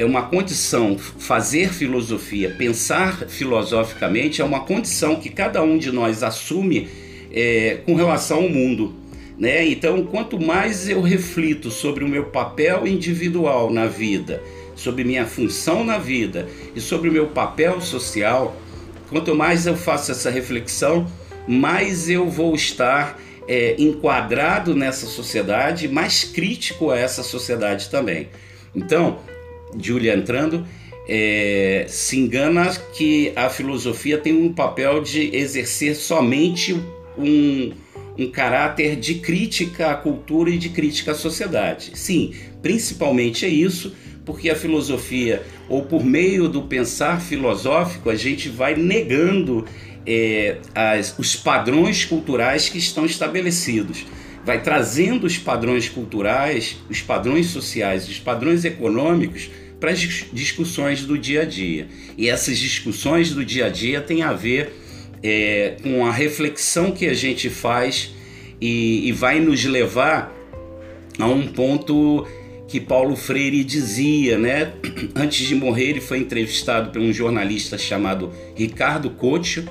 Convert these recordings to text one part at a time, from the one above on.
é uma condição, fazer filosofia, pensar filosoficamente, é uma condição que cada um de nós assume é, com relação ao mundo. Né? Então, quanto mais eu reflito sobre o meu papel individual na vida, sobre minha função na vida e sobre o meu papel social, quanto mais eu faço essa reflexão, mais eu vou estar é, enquadrado nessa sociedade, mais crítico a essa sociedade também. Então, Julia entrando, é, se engana que a filosofia tem um papel de exercer somente um, um caráter de crítica à cultura e de crítica à sociedade. Sim, principalmente é isso, porque a filosofia, ou por meio do pensar filosófico, a gente vai negando é, as, os padrões culturais que estão estabelecidos. Vai trazendo os padrões culturais, os padrões sociais, os padrões econômicos para as discussões do dia a dia. E essas discussões do dia a dia têm a ver é, com a reflexão que a gente faz e, e vai nos levar a um ponto que Paulo Freire dizia, né? Antes de morrer, ele foi entrevistado por um jornalista chamado Ricardo Couto,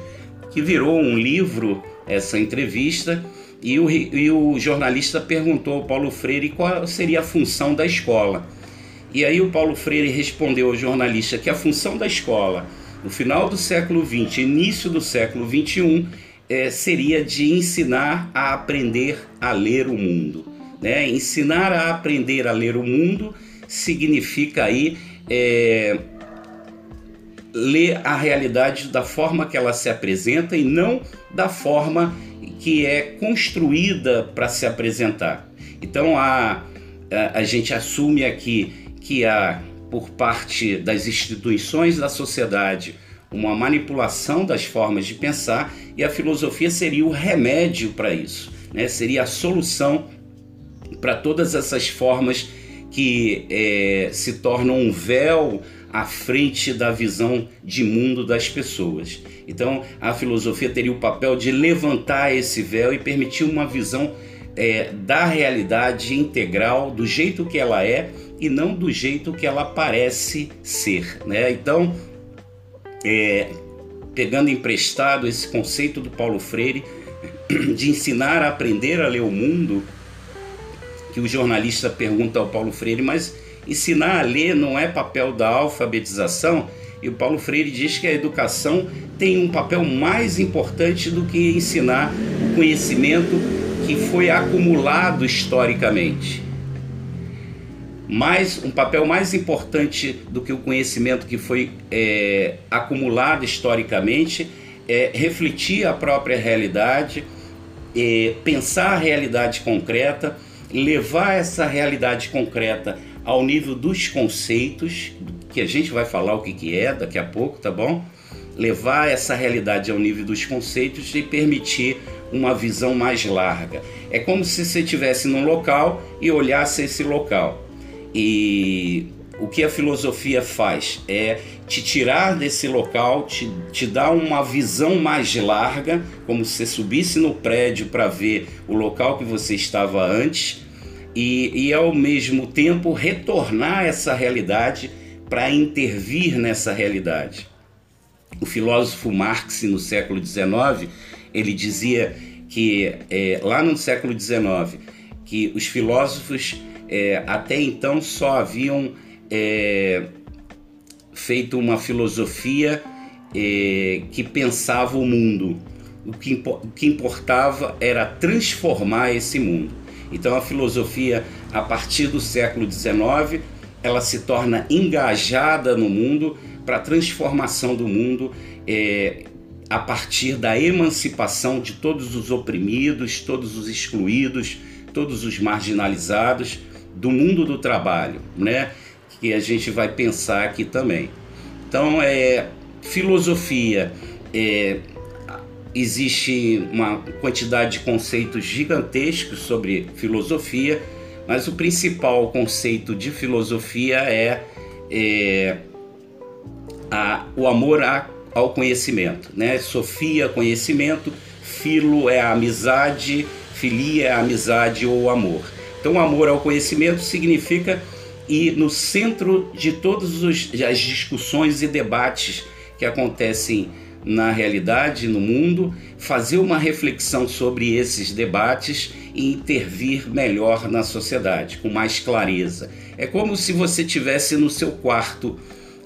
que virou um livro essa entrevista. E o, e o jornalista perguntou ao Paulo Freire qual seria a função da escola. E aí o Paulo Freire respondeu ao jornalista que a função da escola no final do século XX, início do século XXI, é, seria de ensinar a aprender a ler o mundo. Né? Ensinar a aprender a ler o mundo significa aí é, ler a realidade da forma que ela se apresenta e não da forma que é construída para se apresentar. Então a, a, a gente assume aqui que há por parte das instituições da sociedade uma manipulação das formas de pensar e a filosofia seria o remédio para isso, né? seria a solução para todas essas formas que é, se tornam um véu à frente da visão de mundo das pessoas. Então, a filosofia teria o papel de levantar esse véu e permitir uma visão é, da realidade integral, do jeito que ela é e não do jeito que ela parece ser. Né? Então, é, pegando emprestado esse conceito do Paulo Freire de ensinar a aprender a ler o mundo, que o jornalista pergunta ao Paulo Freire, mas ensinar a ler não é papel da alfabetização? E o Paulo Freire diz que a educação tem um papel mais importante do que ensinar o conhecimento que foi acumulado historicamente mais um papel mais importante do que o conhecimento que foi é, acumulado historicamente é refletir a própria realidade, é, pensar a realidade concreta, levar essa realidade concreta ao nível dos conceitos, que a gente vai falar o que, que é daqui a pouco, tá bom? Levar essa realidade ao nível dos conceitos e permitir uma visão mais larga. É como se você estivesse num local e olhasse esse local e o que a filosofia faz é te tirar desse local, te, te dar uma visão mais larga, como se você subisse no prédio para ver o local que você estava antes, e, e ao mesmo tempo retornar essa realidade para intervir nessa realidade. O filósofo Marx, no século XIX, ele dizia que é, lá no século XIX, que os filósofos é, até então só haviam é, feito uma filosofia é, que pensava o mundo. O que, o que importava era transformar esse mundo. Então a filosofia, a partir do século XIX, ela se torna engajada no mundo para a transformação do mundo é, a partir da emancipação de todos os oprimidos, todos os excluídos, todos os marginalizados, do mundo do trabalho, né? Que a gente vai pensar aqui também. Então, é filosofia. É, existe uma quantidade de conceitos gigantescos sobre filosofia, mas o principal conceito de filosofia é, é a, o amor a, ao conhecimento, né? Sofia, conhecimento, filo é a amizade, filia é a amizade ou amor. Então, amor ao conhecimento significa e no centro de todas as discussões e debates que acontecem na realidade, no mundo, fazer uma reflexão sobre esses debates e intervir melhor na sociedade, com mais clareza. É como se você tivesse no seu quarto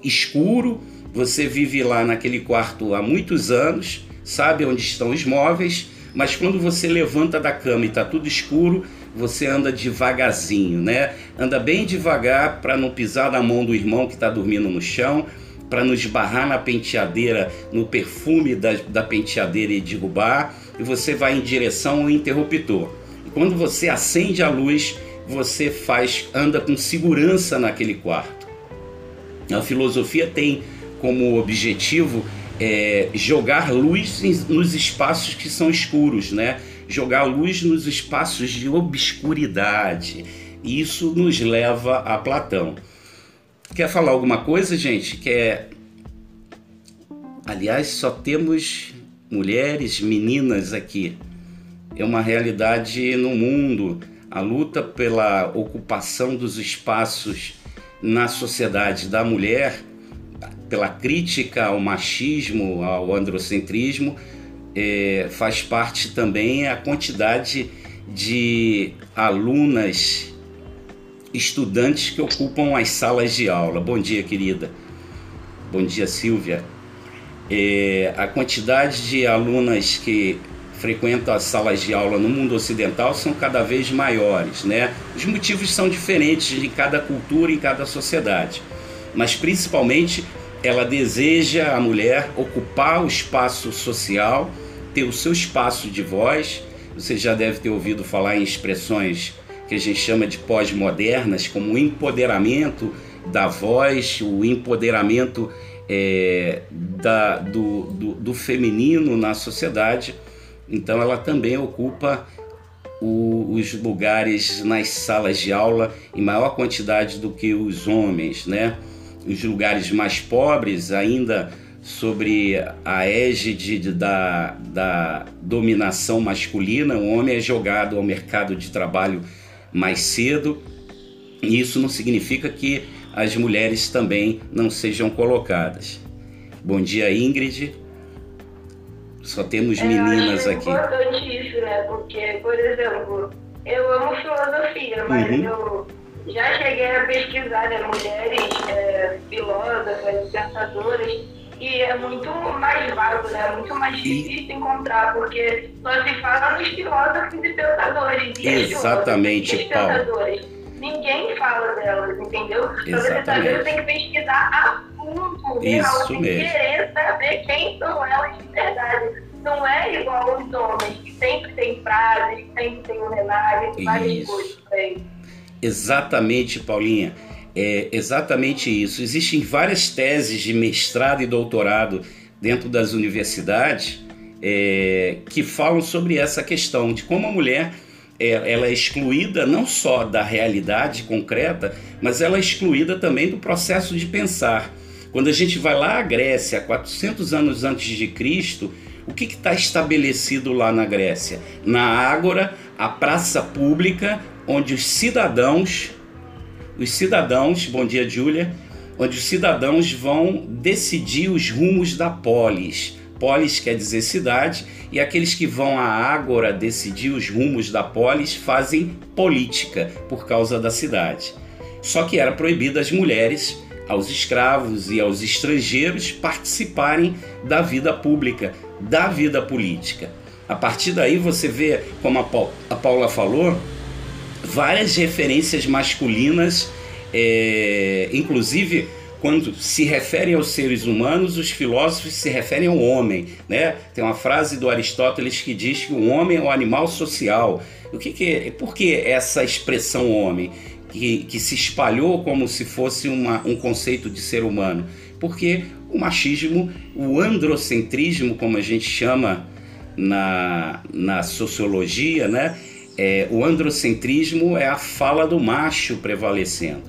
escuro, você vive lá naquele quarto há muitos anos, sabe onde estão os móveis, mas quando você levanta da cama e está tudo escuro, você anda devagarzinho, né? Anda bem devagar para não pisar na mão do irmão que está dormindo no chão, para não esbarrar na penteadeira, no perfume da, da penteadeira e derrubar, e você vai em direção ao interruptor. E quando você acende a luz, você faz anda com segurança naquele quarto. A filosofia tem como objetivo é, jogar luz nos espaços que são escuros, né? Jogar luz nos espaços de obscuridade. Isso nos leva a Platão. Quer falar alguma coisa, gente? Quer. Aliás, só temos mulheres, meninas aqui. É uma realidade no mundo. A luta pela ocupação dos espaços na sociedade da mulher pela crítica ao machismo, ao androcentrismo, é, faz parte também a quantidade de alunas, estudantes que ocupam as salas de aula. Bom dia, querida. Bom dia, Silvia. É, a quantidade de alunas que frequentam as salas de aula no mundo ocidental são cada vez maiores, né? Os motivos são diferentes em cada cultura, em cada sociedade, mas principalmente ela deseja, a mulher, ocupar o espaço social, ter o seu espaço de voz. Você já deve ter ouvido falar em expressões que a gente chama de pós-modernas, como o empoderamento da voz, o empoderamento é, da, do, do, do, feminino na sociedade. Então, ela também ocupa o, os lugares nas salas de aula em maior quantidade do que os homens, né? os lugares mais pobres, ainda sobre a égide da, da dominação masculina, o homem é jogado ao mercado de trabalho mais cedo, e isso não significa que as mulheres também não sejam colocadas. Bom dia, Ingrid. Só temos é, meninas aqui. É importante isso, né? Porque, por exemplo, eu amo filosofia, mas uhum. eu já cheguei a pesquisar né, mulheres é, filósofas, pensadoras, e é muito mais vago, né? muito mais difícil encontrar, porque só se fala nos filósofos e pensadores. E Exatamente, e pensadores. Ninguém fala delas, entendeu? Para você saber, você tem que pesquisar a fundo, Isso mesmo. querer saber quem são elas de verdade. Não é igual os homens, que sempre tem frases, sempre tem homenagem, várias coisas. Exatamente, Paulinha. É exatamente isso. Existem várias teses de mestrado e doutorado dentro das universidades é, que falam sobre essa questão de como a mulher é, ela é excluída não só da realidade concreta, mas ela é excluída também do processo de pensar. Quando a gente vai lá à Grécia, 400 anos antes de Cristo, o que está estabelecido lá na Grécia? Na Ágora, a praça pública onde os cidadãos, os cidadãos, bom dia Júlia, onde os cidadãos vão decidir os rumos da polis. Polis quer dizer cidade, e aqueles que vão à Ágora decidir os rumos da polis fazem política por causa da cidade. Só que era proibido às mulheres, aos escravos e aos estrangeiros participarem da vida pública, da vida política. A partir daí você vê, como a Paula falou, várias referências masculinas, é, inclusive quando se referem aos seres humanos, os filósofos se referem ao homem. Né? Tem uma frase do Aristóteles que diz que o homem é o um animal social. O que, que é, por que essa expressão homem? Que, que se espalhou como se fosse uma, um conceito de ser humano? Porque o machismo, o androcentrismo, como a gente chama na, na sociologia, né? É, o androcentrismo é a fala do macho prevalecendo.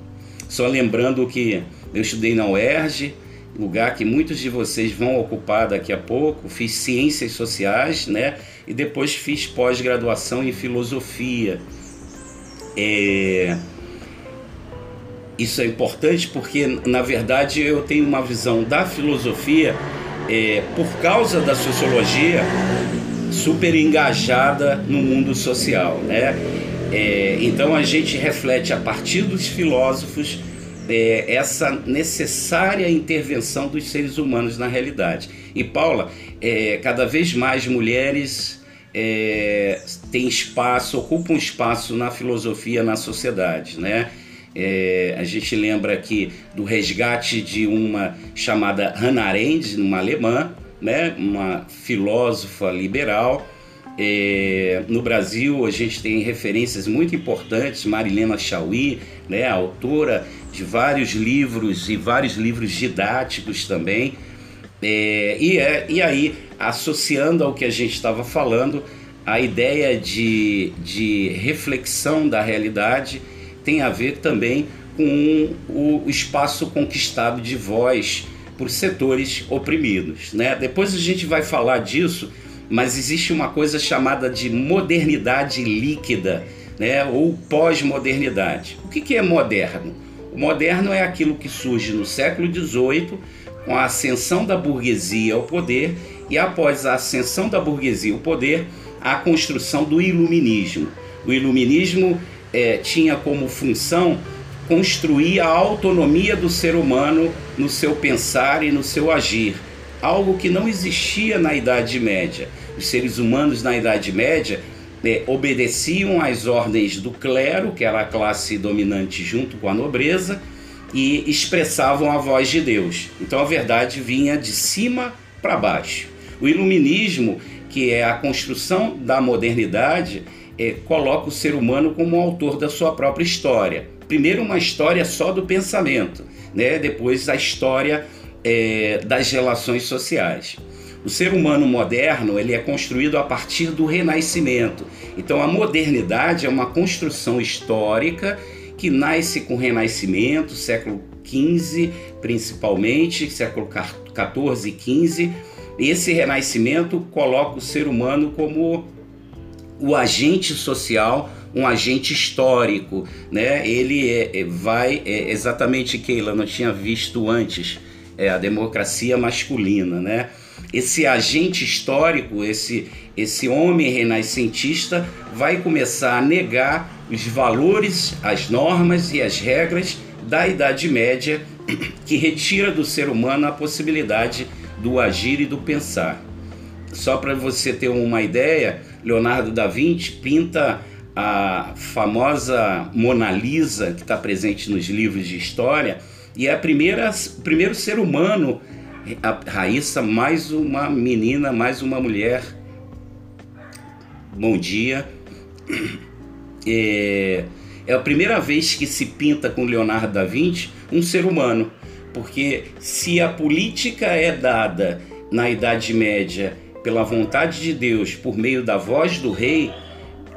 Só lembrando que eu estudei na UERJ, lugar que muitos de vocês vão ocupar daqui a pouco, fiz ciências sociais, né? E depois fiz pós-graduação em filosofia. É... isso é importante porque, na verdade, eu tenho uma visão da filosofia, é, por causa da sociologia, super engajada no mundo social. Né? É, então a gente reflete a partir dos filósofos é, essa necessária intervenção dos seres humanos na realidade. E Paula, é, cada vez mais mulheres é, têm espaço, ocupam espaço na filosofia, na sociedade, né? É, a gente lembra aqui do resgate de uma chamada Hannah Arendt, uma alemã, né? uma filósofa liberal. É, no Brasil, a gente tem referências muito importantes, Marilena Chauí, né? autora de vários livros e vários livros didáticos também. É, e, é, e aí, associando ao que a gente estava falando, a ideia de, de reflexão da realidade tem a ver também com o espaço conquistado de voz por setores oprimidos. Né? Depois a gente vai falar disso, mas existe uma coisa chamada de modernidade líquida né? ou pós-modernidade. O que, que é moderno? O moderno é aquilo que surge no século XVIII com a ascensão da burguesia ao poder e após a ascensão da burguesia ao poder, a construção do iluminismo. O iluminismo é, tinha como função construir a autonomia do ser humano no seu pensar e no seu agir, algo que não existia na Idade Média. Os seres humanos na Idade Média é, obedeciam às ordens do clero, que era a classe dominante junto com a nobreza, e expressavam a voz de Deus. Então a verdade vinha de cima para baixo. O iluminismo, que é a construção da modernidade, é, coloca o ser humano como autor da sua própria história. Primeiro, uma história só do pensamento, né? depois, a história é, das relações sociais. O ser humano moderno ele é construído a partir do renascimento. Então, a modernidade é uma construção histórica que nasce com o renascimento, século XV principalmente, século XIV e XV. Esse renascimento coloca o ser humano como o agente social, um agente histórico, né? Ele é, é, vai é, exatamente Keila não tinha visto antes é, a democracia masculina, né? Esse agente histórico, esse esse homem renascentista vai começar a negar os valores, as normas e as regras da Idade Média que retira do ser humano a possibilidade do agir e do pensar. Só para você ter uma ideia, Leonardo da Vinci pinta a famosa Mona Lisa, que está presente nos livros de história, e é a primeira, primeiro ser humano, a Raíssa, mais uma menina, mais uma mulher. Bom dia. É, é a primeira vez que se pinta com Leonardo da Vinci um ser humano, porque se a política é dada na Idade Média pela vontade de Deus, por meio da voz do rei,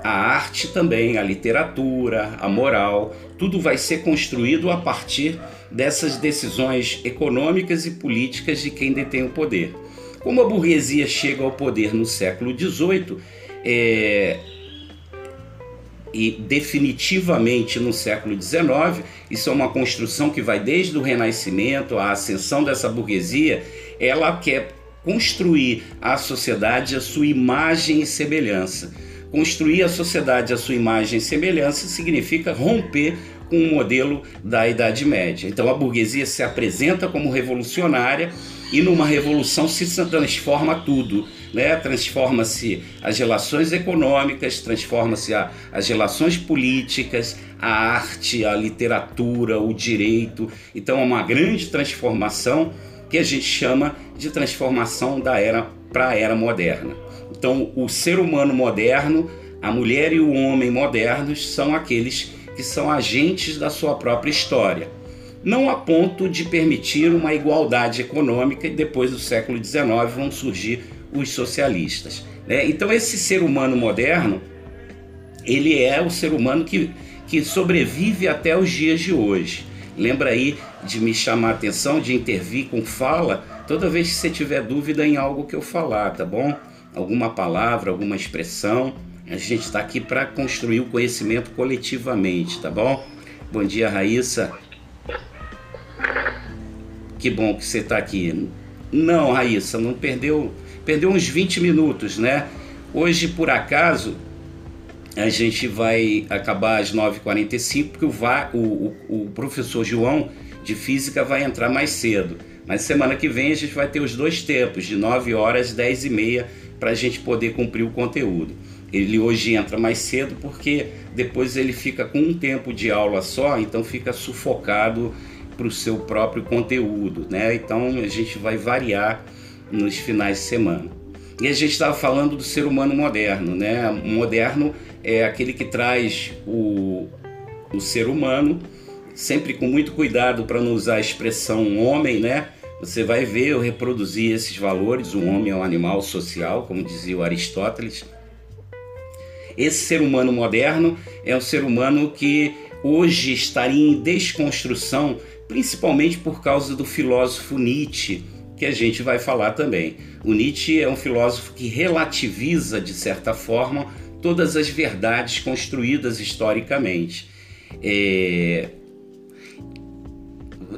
a arte também, a literatura, a moral, tudo vai ser construído a partir dessas decisões econômicas e políticas de quem detém o poder. Como a burguesia chega ao poder no século XVIII, é, e definitivamente no século XIX, isso é uma construção que vai desde o Renascimento, a ascensão dessa burguesia, ela quer construir a sociedade a sua imagem e semelhança. Construir a sociedade a sua imagem e semelhança significa romper com o modelo da Idade Média. Então a burguesia se apresenta como revolucionária e numa revolução se transforma tudo. Né? Transforma-se as relações econômicas, transforma-se as relações políticas, a arte, a literatura, o direito. Então é uma grande transformação que a gente chama de transformação da era para a era moderna. Então, o ser humano moderno, a mulher e o homem modernos são aqueles que são agentes da sua própria história. Não a ponto de permitir uma igualdade econômica e depois do século XIX vão surgir os socialistas. Né? Então, esse ser humano moderno, ele é o ser humano que, que sobrevive até os dias de hoje. Lembra aí de me chamar a atenção, de intervir com fala, toda vez que você tiver dúvida em algo que eu falar, tá bom? Alguma palavra, alguma expressão. A gente está aqui para construir o conhecimento coletivamente, tá bom? Bom dia, Raíssa. que bom que você está aqui. Não, Raíssa, não perdeu, perdeu uns 20 minutos, né? Hoje, por acaso, a gente vai acabar às 9h45, porque o, o, o professor João de Física vai entrar mais cedo. Mas semana que vem a gente vai ter os dois tempos, de 9 horas e 10 e meia, para a gente poder cumprir o conteúdo. Ele hoje entra mais cedo porque depois ele fica com um tempo de aula só, então fica sufocado para o seu próprio conteúdo, né? Então a gente vai variar nos finais de semana. E a gente estava falando do ser humano moderno, né? Moderno é aquele que traz o, o ser humano, sempre com muito cuidado para não usar a expressão homem, né? Você vai ver eu reproduzir esses valores. O homem é um animal social, como dizia o Aristóteles. Esse ser humano moderno é um ser humano que hoje estaria em desconstrução, principalmente por causa do filósofo Nietzsche, que a gente vai falar também. O Nietzsche é um filósofo que relativiza, de certa forma, todas as verdades construídas historicamente. É...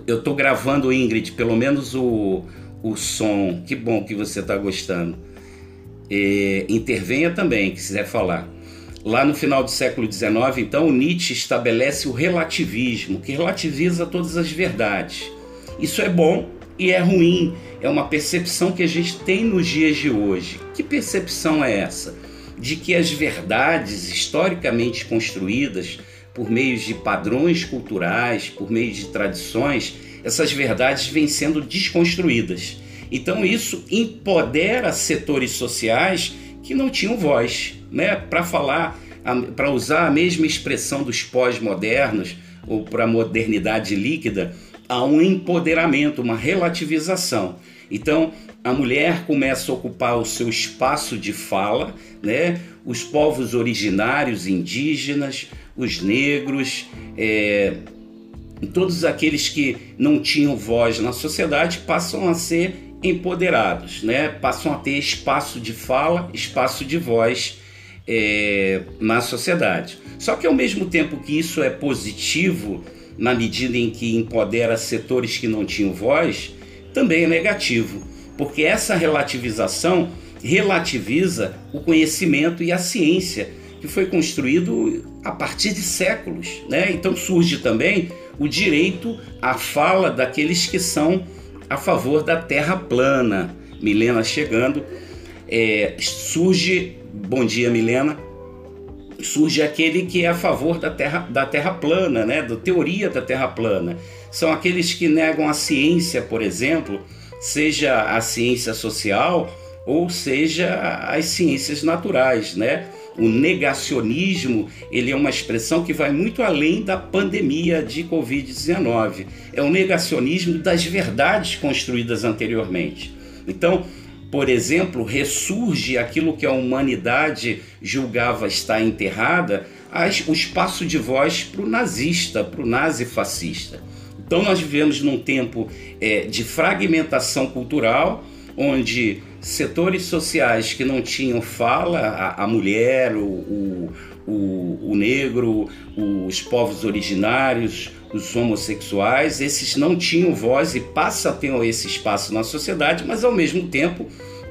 Eu estou gravando, Ingrid, pelo menos o, o som. Que bom que você está gostando. É... Intervenha também, quiser falar. Lá no final do século XIX, então, Nietzsche estabelece o relativismo, que relativiza todas as verdades. Isso é bom e é ruim, é uma percepção que a gente tem nos dias de hoje. Que percepção é essa? De que as verdades historicamente construídas por meio de padrões culturais, por meio de tradições, essas verdades vêm sendo desconstruídas. Então isso empodera setores sociais que não tinham voz, né? Para falar, para usar a mesma expressão dos pós-modernos ou para a modernidade líquida, há um empoderamento, uma relativização. Então, a mulher começa a ocupar o seu espaço de fala, né? Os povos originários, indígenas, os negros, é, todos aqueles que não tinham voz na sociedade passam a ser empoderados, né? passam a ter espaço de fala, espaço de voz é, na sociedade. Só que ao mesmo tempo que isso é positivo, na medida em que empodera setores que não tinham voz, também é negativo, porque essa relativização relativiza o conhecimento e a ciência que foi construído a partir de séculos. Né? Então surge também o direito à fala daqueles que são a favor da terra plana. Milena chegando, é, surge, bom dia Milena, surge aquele que é a favor da terra, da terra plana, né, da teoria da terra plana. São aqueles que negam a ciência, por exemplo, seja a ciência social ou seja as ciências naturais, né? O negacionismo ele é uma expressão que vai muito além da pandemia de Covid-19. É o negacionismo das verdades construídas anteriormente. Então, por exemplo, ressurge aquilo que a humanidade julgava estar enterrada, o espaço de voz para o nazista, para o nazifascista. Então, nós vivemos num tempo é, de fragmentação cultural, onde setores sociais que não tinham fala, a, a mulher, o, o, o, o, negro, os povos originários, os homossexuais, esses não tinham voz e passa a ter esse espaço na sociedade, mas ao mesmo tempo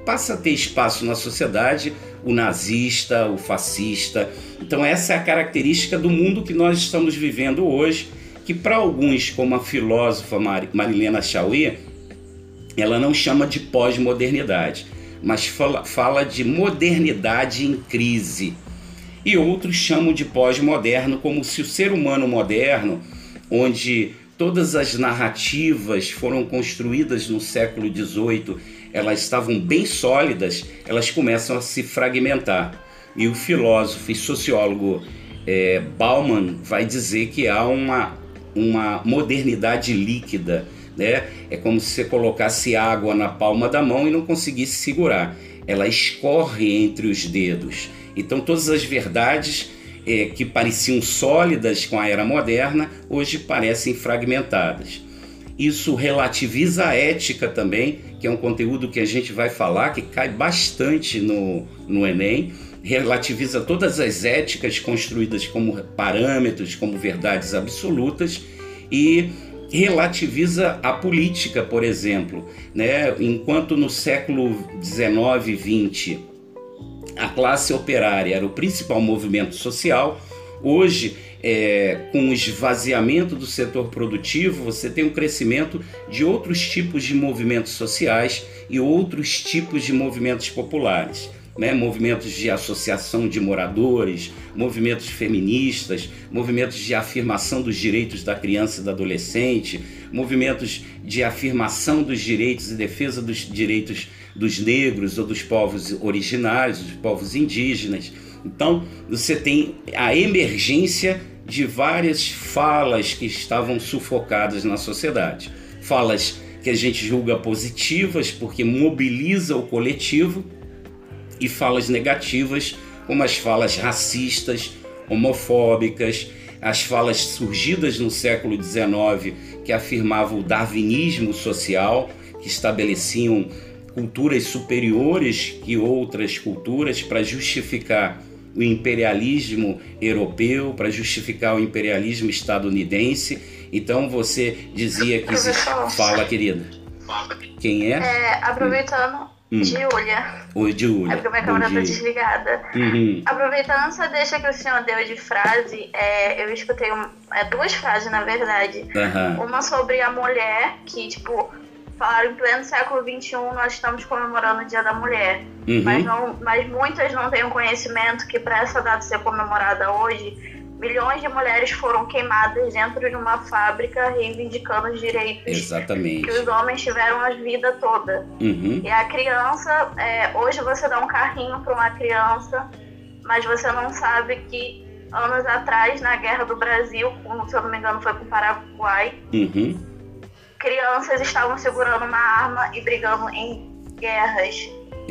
passa a ter espaço na sociedade o nazista, o fascista. Então essa é a característica do mundo que nós estamos vivendo hoje, que para alguns, como a filósofa Marilena Chauí, ela não chama de pós-modernidade, mas fala, fala de modernidade em crise. E outros chamam de pós-moderno, como se o ser humano moderno, onde todas as narrativas foram construídas no século XVIII, elas estavam bem sólidas, elas começam a se fragmentar. E o filósofo e sociólogo é, Bauman vai dizer que há uma, uma modernidade líquida né? É como se você colocasse água na palma da mão e não conseguisse segurar. Ela escorre entre os dedos. Então todas as verdades é, que pareciam sólidas com a era moderna hoje parecem fragmentadas. Isso relativiza a ética também, que é um conteúdo que a gente vai falar, que cai bastante no, no Enem. Relativiza todas as éticas construídas como parâmetros, como verdades absolutas, e relativiza a política, por exemplo, né? Enquanto no século 19 e 20 a classe operária era o principal movimento social, hoje é, com o esvaziamento do setor produtivo, você tem um crescimento de outros tipos de movimentos sociais e outros tipos de movimentos populares. Né, movimentos de associação de moradores, movimentos feministas, movimentos de afirmação dos direitos da criança e do adolescente, movimentos de afirmação dos direitos e defesa dos direitos dos negros ou dos povos originários, dos povos indígenas. Então, você tem a emergência de várias falas que estavam sufocadas na sociedade. Falas que a gente julga positivas porque mobiliza o coletivo e falas negativas, como as falas racistas, homofóbicas, as falas surgidas no século XIX que afirmavam o darwinismo social, que estabeleciam culturas superiores que outras culturas para justificar o imperialismo europeu, para justificar o imperialismo estadunidense. Então você dizia que Professor, fala, querida. Quem é? é aproveitando, hum. Giulia. Oi, Giulia. É porque minha câmera está desligada. Uhum. Aproveitando essa deixa que o senhor deu de frase, é, eu escutei um, é, duas frases, na verdade. Uhum. Uma sobre a mulher, que, tipo, falaram em pleno século XXI nós estamos comemorando o Dia da Mulher. Uhum. Mas, não, mas muitas não têm o conhecimento que para essa data ser comemorada hoje, milhões de mulheres foram queimadas dentro de uma fábrica reivindicando os direitos Exatamente. que os homens tiveram a vida toda. Uhum. E a criança, é, hoje você dá um carrinho para uma criança, mas você não sabe que anos atrás, na Guerra do Brasil, se eu não me engano foi com o Paraguai, Uhum. crianças estavam segurando uma arma e brigando em guerras.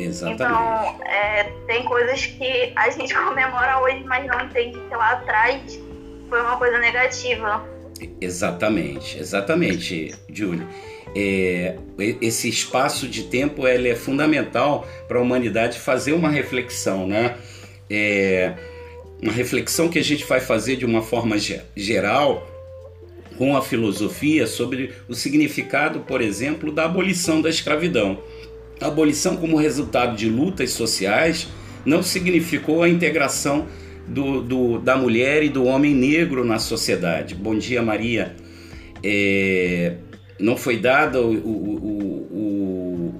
Exatamente. Então, é, tem coisas que a gente comemora hoje, mas não entende que lá atrás foi uma coisa negativa. Exatamente, exatamente, Júlio. É, esse espaço de tempo ele é fundamental para a humanidade fazer uma reflexão, né? É, uma reflexão que a gente vai fazer de uma forma geral com a filosofia sobre o significado, por exemplo, da abolição da escravidão. A abolição, como resultado de lutas sociais, não significou a integração do, do, da mulher e do homem negro na sociedade. Bom dia, Maria. É, não foi dado o, o,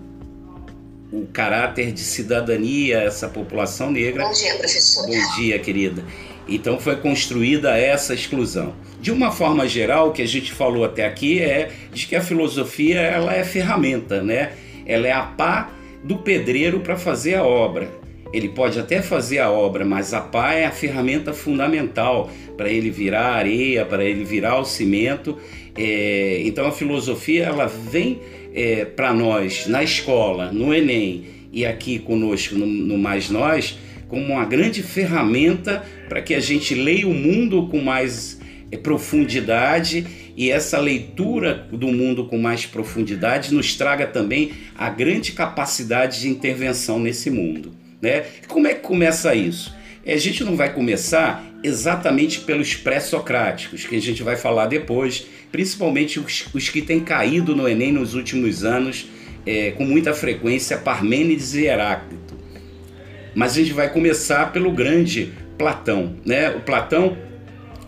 o, o, caráter de cidadania a essa população negra. Bom dia, professor. Bom dia, querida. Então foi construída essa exclusão. De uma forma geral, o que a gente falou até aqui é de que a filosofia ela é ferramenta, né? Ela é a pá do pedreiro para fazer a obra. Ele pode até fazer a obra, mas a pá é a ferramenta fundamental para ele virar areia, para ele virar o cimento. É, então a filosofia ela vem é, para nós na escola, no Enem e aqui conosco no, no Mais Nós como uma grande ferramenta para que a gente leia o mundo com mais é, profundidade e essa leitura do mundo com mais profundidade nos traga também a grande capacidade de intervenção nesse mundo. Né? Como é que começa isso? A gente não vai começar exatamente pelos pré-socráticos, que a gente vai falar depois, principalmente os, os que têm caído no Enem nos últimos anos é, com muita frequência, Parmênides e Heráclito. Mas a gente vai começar pelo grande Platão, né? O Platão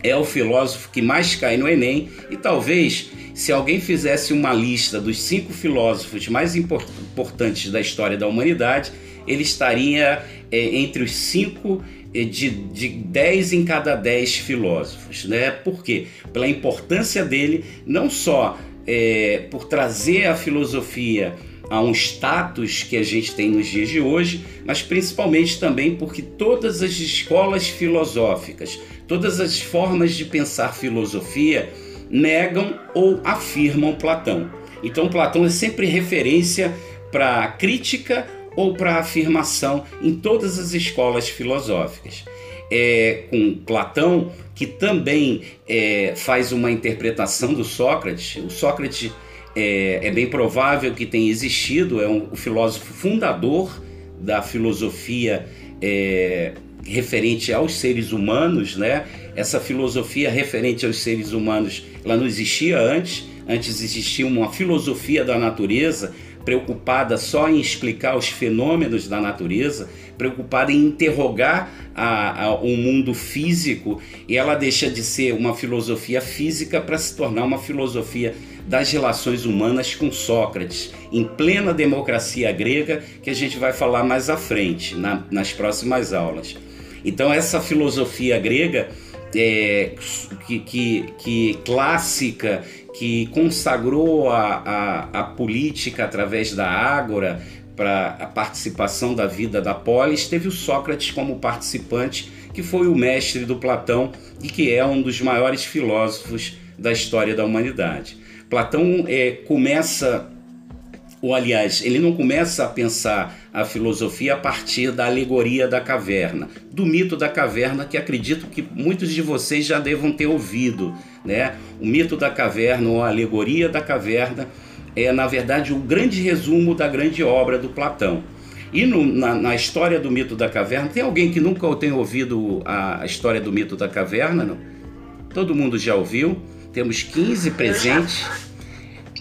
é o filósofo que mais cai no Enem e talvez se alguém fizesse uma lista dos cinco filósofos mais importantes da história da humanidade, ele estaria é, entre os cinco é, de, de dez em cada dez filósofos, né? Por quê? Pela importância dele, não só é, por trazer a filosofia a um status que a gente tem nos dias de hoje, mas principalmente também porque todas as escolas filosóficas, todas as formas de pensar filosofia negam ou afirmam Platão. Então, Platão é sempre referência para crítica ou para afirmação em todas as escolas filosóficas. É com Platão que também é, faz uma interpretação do Sócrates. O Sócrates é, é bem provável que tenha existido, é um, o filósofo fundador da filosofia é, referente aos seres humanos, né? Essa filosofia referente aos seres humanos, ela não existia antes, Antes existia uma filosofia da natureza preocupada só em explicar os fenômenos da natureza, preocupada em interrogar a, a, o mundo físico, e ela deixa de ser uma filosofia física para se tornar uma filosofia das relações humanas com Sócrates, em plena democracia grega, que a gente vai falar mais à frente, na, nas próximas aulas. Então, essa filosofia grega é, que, que, que clássica que consagrou a, a, a política através da ágora para a participação da vida da polis, teve o Sócrates como participante, que foi o mestre do Platão e que é um dos maiores filósofos da história da humanidade. Platão é, começa, ou aliás, ele não começa a pensar a filosofia a partir da alegoria da caverna, do mito da caverna, que acredito que muitos de vocês já devam ter ouvido né? O mito da caverna ou a alegoria da caverna é, na verdade, o grande resumo da grande obra do Platão. E no, na, na, história do mito da caverna, tem alguém que nunca tenha ouvido a, a, história do mito da caverna? Não? Todo mundo já ouviu? Temos 15 presentes.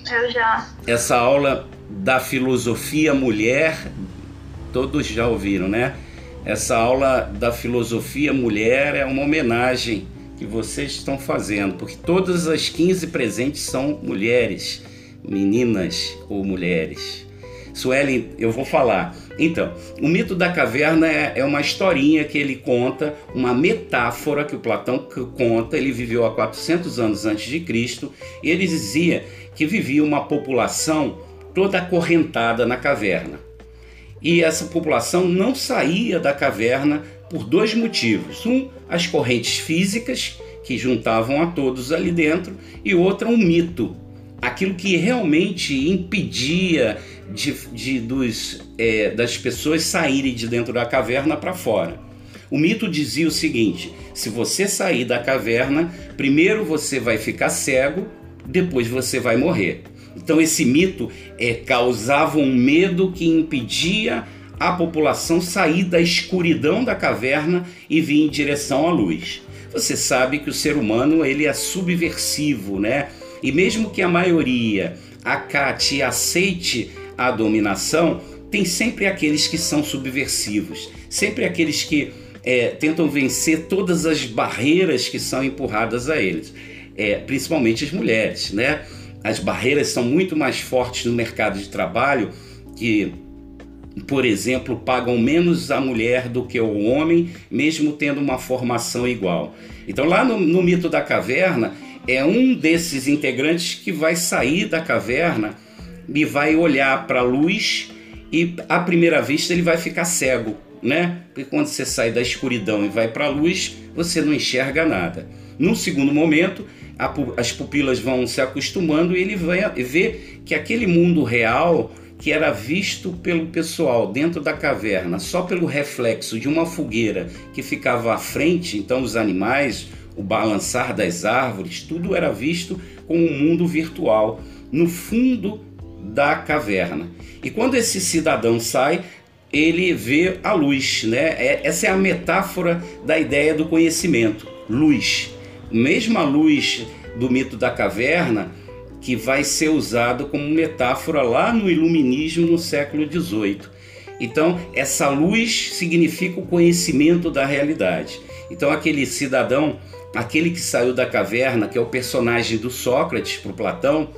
Eu já. Essa aula da filosofia mulher, todos já ouviram, né? Essa aula da filosofia mulher é uma homenagem que vocês estão fazendo, porque todas as 15 presentes são mulheres, meninas ou mulheres. Suelen, eu vou falar. Então, o mito da caverna é, é, uma historinha que ele conta, uma metáfora que o Platão conta. Ele viveu há 400 anos antes de Cristo e ele dizia que vivia uma população toda acorrentada na caverna. E essa população não saía da caverna por dois motivos. Um, as correntes físicas que juntavam a todos ali dentro, e outra, um mito, aquilo que realmente impedia de, de dos, é, das pessoas saírem de dentro da caverna para fora. O mito dizia o seguinte: se você sair da caverna, primeiro você vai ficar cego, depois você vai morrer. Então esse mito é, causava um medo que impedia a população sair da escuridão da caverna e vir em direção à luz. Você sabe que o ser humano ele é subversivo, né? E mesmo que a maioria acate e aceite a dominação, tem sempre aqueles que são subversivos, sempre aqueles que é, tentam vencer todas as barreiras que são empurradas a eles, é, principalmente as mulheres, né? As barreiras são muito mais fortes no mercado de trabalho que por exemplo, pagam menos a mulher do que o homem, mesmo tendo uma formação igual. Então, lá no, no mito da caverna, é um desses integrantes que vai sair da caverna e vai olhar para a luz e, à primeira vista, ele vai ficar cego, né? Porque quando você sai da escuridão e vai para a luz, você não enxerga nada. No segundo momento, as pupilas vão se acostumando e ele vai ver que aquele mundo real que era visto pelo pessoal dentro da caverna só pelo reflexo de uma fogueira que ficava à frente, então os animais, o balançar das árvores, tudo era visto como um mundo virtual no fundo da caverna. E quando esse cidadão sai, ele vê a luz, né? É, essa é a metáfora da ideia do conhecimento, luz. Mesmo luz do mito da caverna, que vai ser usado como metáfora lá no iluminismo no século XVIII. Então, essa luz significa o conhecimento da realidade. Então, aquele cidadão, aquele que saiu da caverna, que é o personagem do Sócrates para Platão,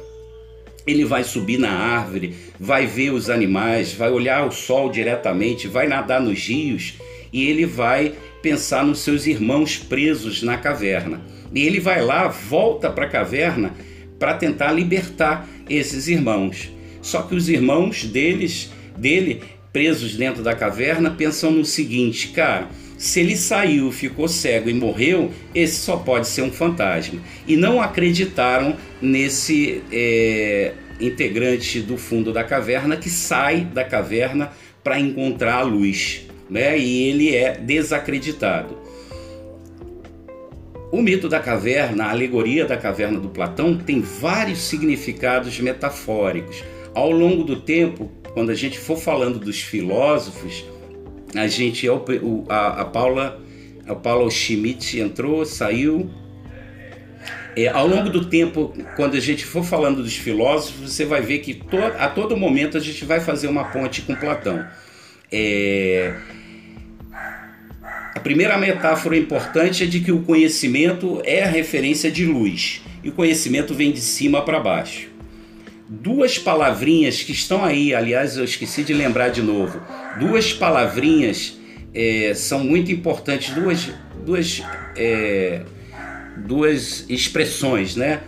ele vai subir na árvore, vai ver os animais, vai olhar o sol diretamente, vai nadar nos rios e ele vai pensar nos seus irmãos presos na caverna. E ele vai lá, volta para a caverna para tentar libertar esses irmãos. Só que os irmãos deles, dele, presos dentro da caverna, pensam no seguinte, cara, se ele saiu, ficou cego e morreu, esse só pode ser um fantasma. E não acreditaram nesse é, integrante do fundo da caverna que sai da caverna para encontrar a luz. Né? E ele é desacreditado. O mito da caverna, a alegoria da caverna do Platão, tem vários significados metafóricos. Ao longo do tempo, quando a gente for falando dos filósofos, a gente a, a Paula a Paula Schmidt entrou, saiu. é, ao longo do tempo, quando a gente for falando dos filósofos, você vai ver que to a todo momento a gente vai fazer uma ponte com Platão. É... Primeira metáfora importante é de que o conhecimento é a referência de luz e o conhecimento vem de cima para baixo. Duas palavrinhas que estão aí, aliás, eu esqueci de lembrar de novo. Duas palavrinhas é, são muito importantes, duas, duas é, duas expressões, né?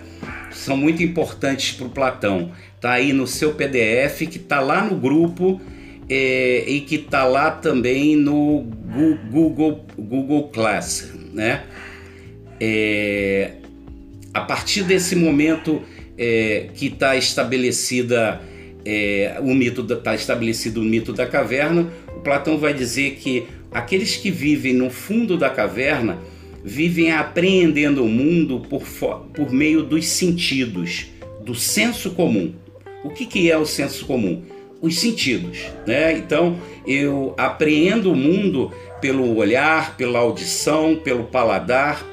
São muito importantes para o Platão. Tá aí no seu PDF que tá lá no grupo é, e que tá lá também no Google Google Class, né? É, a partir desse momento é, que está estabelecida é, o mito está estabelecido o mito da caverna, o Platão vai dizer que aqueles que vivem no fundo da caverna vivem apreendendo o mundo por, por meio dos sentidos, do senso comum. O que, que é o senso comum? Os sentidos. Né? Então eu apreendo o mundo pelo olhar, pela audição, pelo paladar,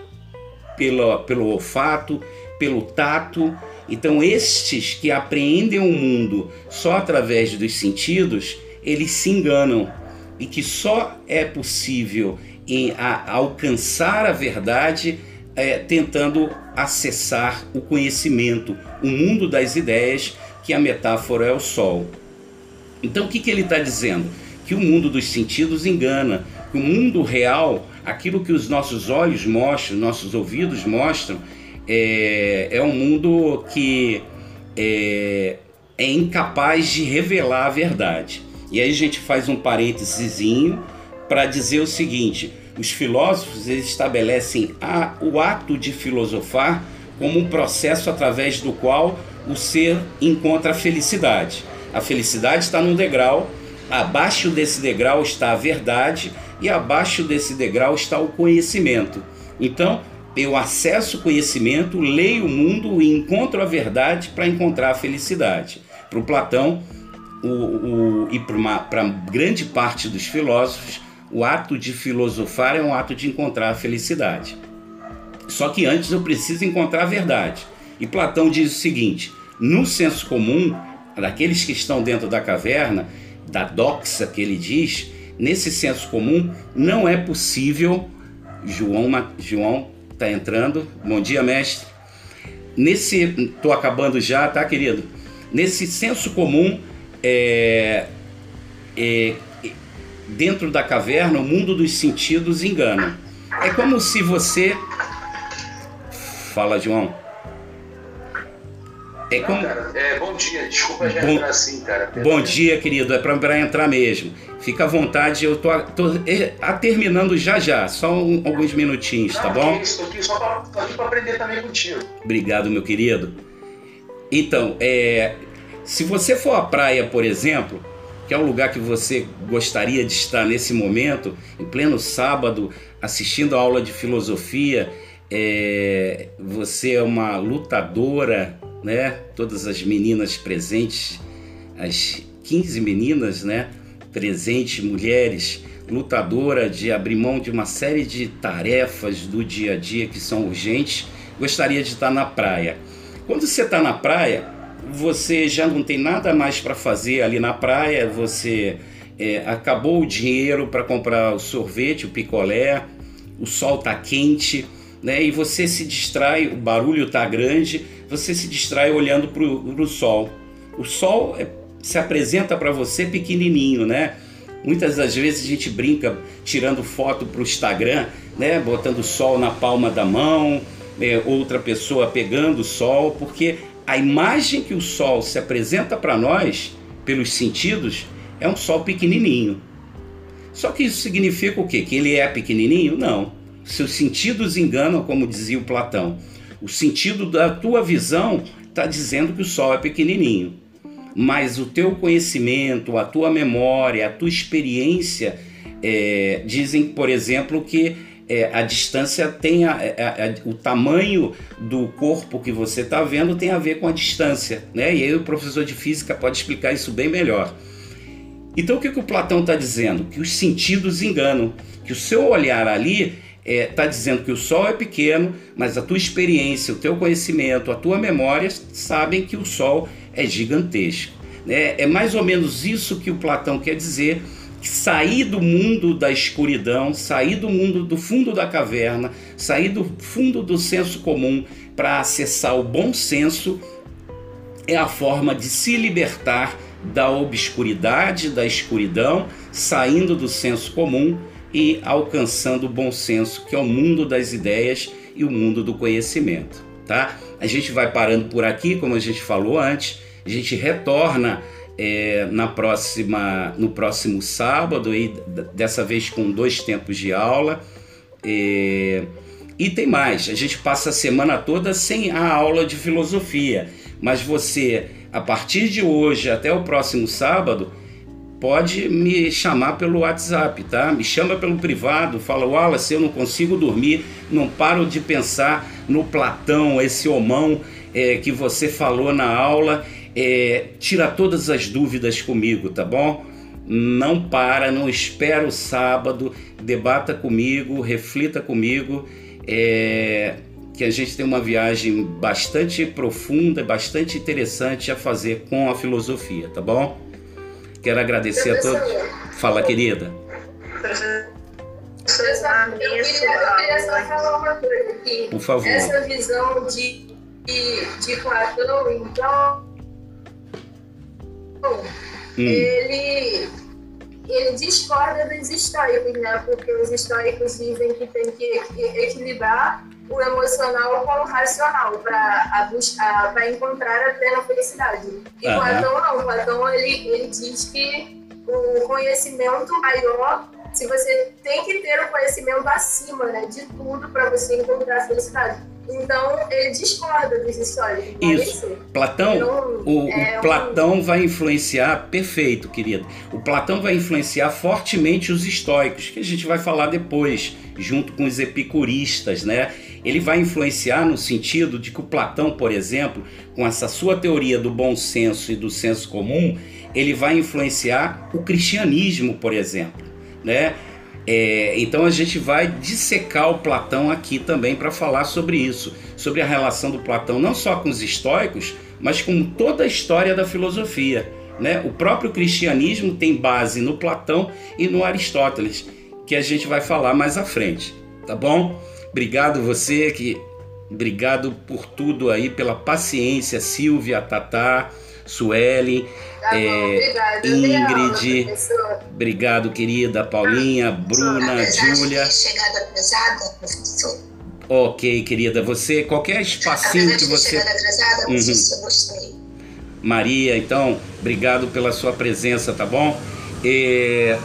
pelo, pelo olfato, pelo tato. Então, estes que apreendem o mundo só através dos sentidos, eles se enganam e que só é possível em a, alcançar a verdade é, tentando acessar o conhecimento, o mundo das ideias, que a metáfora é o sol. Então o que, que ele está dizendo? Que o mundo dos sentidos engana, que o mundo real, aquilo que os nossos olhos mostram, nossos ouvidos mostram, é, é um mundo que é, é incapaz de revelar a verdade. E aí a gente faz um parênteses para dizer o seguinte: os filósofos estabelecem a, o ato de filosofar como um processo através do qual o ser encontra a felicidade. A felicidade está num degrau, abaixo desse degrau está a verdade e abaixo desse degrau está o conhecimento. Então, eu acesso o conhecimento, leio o mundo e encontro a verdade para encontrar a felicidade. Para o Platão o, o, e para grande parte dos filósofos, o ato de filosofar é um ato de encontrar a felicidade. Só que antes eu preciso encontrar a verdade. E Platão diz o seguinte: no senso comum, daqueles que estão dentro da caverna, da doxa que ele diz, nesse senso comum não é possível. João João está entrando. Bom dia, mestre. Nesse, tô acabando já, tá, querido? Nesse senso comum, é, é, dentro da caverna, o mundo dos sentidos engana. É como se você. Fala, João. É como... Cara, é, bom dia, desculpa já bom... entrar assim, cara. Bom dia, querido, é para entrar mesmo. Fica à vontade, eu tô, tô a, terminando já já, só um, alguns minutinhos, tá Não, tá bom? Isso, tô aqui só para aprender também contigo. Obrigado, meu querido. Então, é, se você for à praia, por exemplo, que é um lugar que você gostaria de estar nesse momento, em pleno sábado, assistindo a aula de filosofia. É, você é uma lutadora, né? Todas as meninas presentes, as 15 meninas, né? Presentes, mulheres, lutadora de abrir mão de uma série de tarefas do dia a dia que são urgentes, gostaria de estar na praia. Quando você está na praia, você já não tem nada mais para fazer ali na praia, você é, acabou o dinheiro para comprar o sorvete, o picolé, o sol está quente, né? E você se distrai, o barulho está grande, você se distrai olhando para o sol. O sol é, se apresenta para você pequenininho, né? Muitas das vezes a gente brinca tirando foto para o Instagram, né? Botando o sol na palma da mão, é, outra pessoa pegando o sol, porque a imagem que o Sol se apresenta para nós, pelos sentidos, é um Sol pequenininho. Só que isso significa o quê? Que ele é pequenininho? Não. Seus sentidos enganam, como dizia o Platão. O sentido da tua visão está dizendo que o Sol é pequenininho. Mas o teu conhecimento, a tua memória, a tua experiência é, dizem, por exemplo, que é, a distância tem a, a, a, o tamanho do corpo que você está vendo tem a ver com a distância, né? E aí o professor de física pode explicar isso bem melhor. Então o que, que o Platão está dizendo? Que os sentidos enganam, que o seu olhar ali está é, tá dizendo que o Sol é pequeno, mas a tua experiência, o teu conhecimento, a tua memória sabem que o Sol é gigantesco. Né? É mais ou menos isso que o Platão quer dizer sair do mundo da escuridão, sair do mundo do fundo da caverna, sair do fundo do senso comum para acessar o bom senso é a forma de se libertar da obscuridade, da escuridão, saindo do senso comum e alcançando o bom senso, que é o mundo das ideias e o mundo do conhecimento, tá? A gente vai parando por aqui, como a gente falou antes, a gente retorna é, na próxima, no próximo sábado, e dessa vez com dois tempos de aula. É, e tem mais, a gente passa a semana toda sem a aula de filosofia, mas você, a partir de hoje até o próximo sábado, pode me chamar pelo WhatsApp, tá? Me chama pelo privado, fala, Wallace, eu não consigo dormir, não paro de pensar no Platão, esse homão é, que você falou na aula é, tira todas as dúvidas comigo, tá bom? Não para, não espera o sábado, debata comigo, reflita comigo, é, que a gente tem uma viagem bastante profunda, bastante interessante a fazer com a filosofia, tá bom? Quero agradecer a todos. Fala, querida. Eu queria, só falar uma coisa aqui. Por favor. Essa visão de, de, de Platão, então, hum. ele, ele discorda dos estoicos, né? Porque os estoicos dizem que tem que equilibrar o emocional com o racional para encontrar a plena felicidade. E uhum. Platão não, Platão ele, ele diz que o conhecimento maior, se você tem que ter o conhecimento acima né, de tudo para você encontrar a felicidade. Então ele discorda dos históricos. É isso. isso. Platão, então, o, é o Platão um... vai influenciar, perfeito, querido. O Platão vai influenciar fortemente os estoicos, que a gente vai falar depois, junto com os epicuristas, né? Ele vai influenciar no sentido de que o Platão, por exemplo, com essa sua teoria do bom senso e do senso comum, ele vai influenciar o cristianismo, por exemplo, né? É, então a gente vai dissecar o Platão aqui também para falar sobre isso, sobre a relação do Platão não só com os estoicos, mas com toda a história da filosofia. Né? O próprio cristianismo tem base no Platão e no Aristóteles, que a gente vai falar mais à frente, tá bom? Obrigado você que obrigado por tudo aí, pela paciência, Silvia, Tatá, Sueli, tá é, Ingrid. obrigado, querida. Paulinha, Bruna, Júlia. Chegada atrasada, professor. Ok, querida. Você, qualquer espacinho que você. Atrasada, uhum. gostei. Maria, então, obrigado pela sua presença, tá bom? É,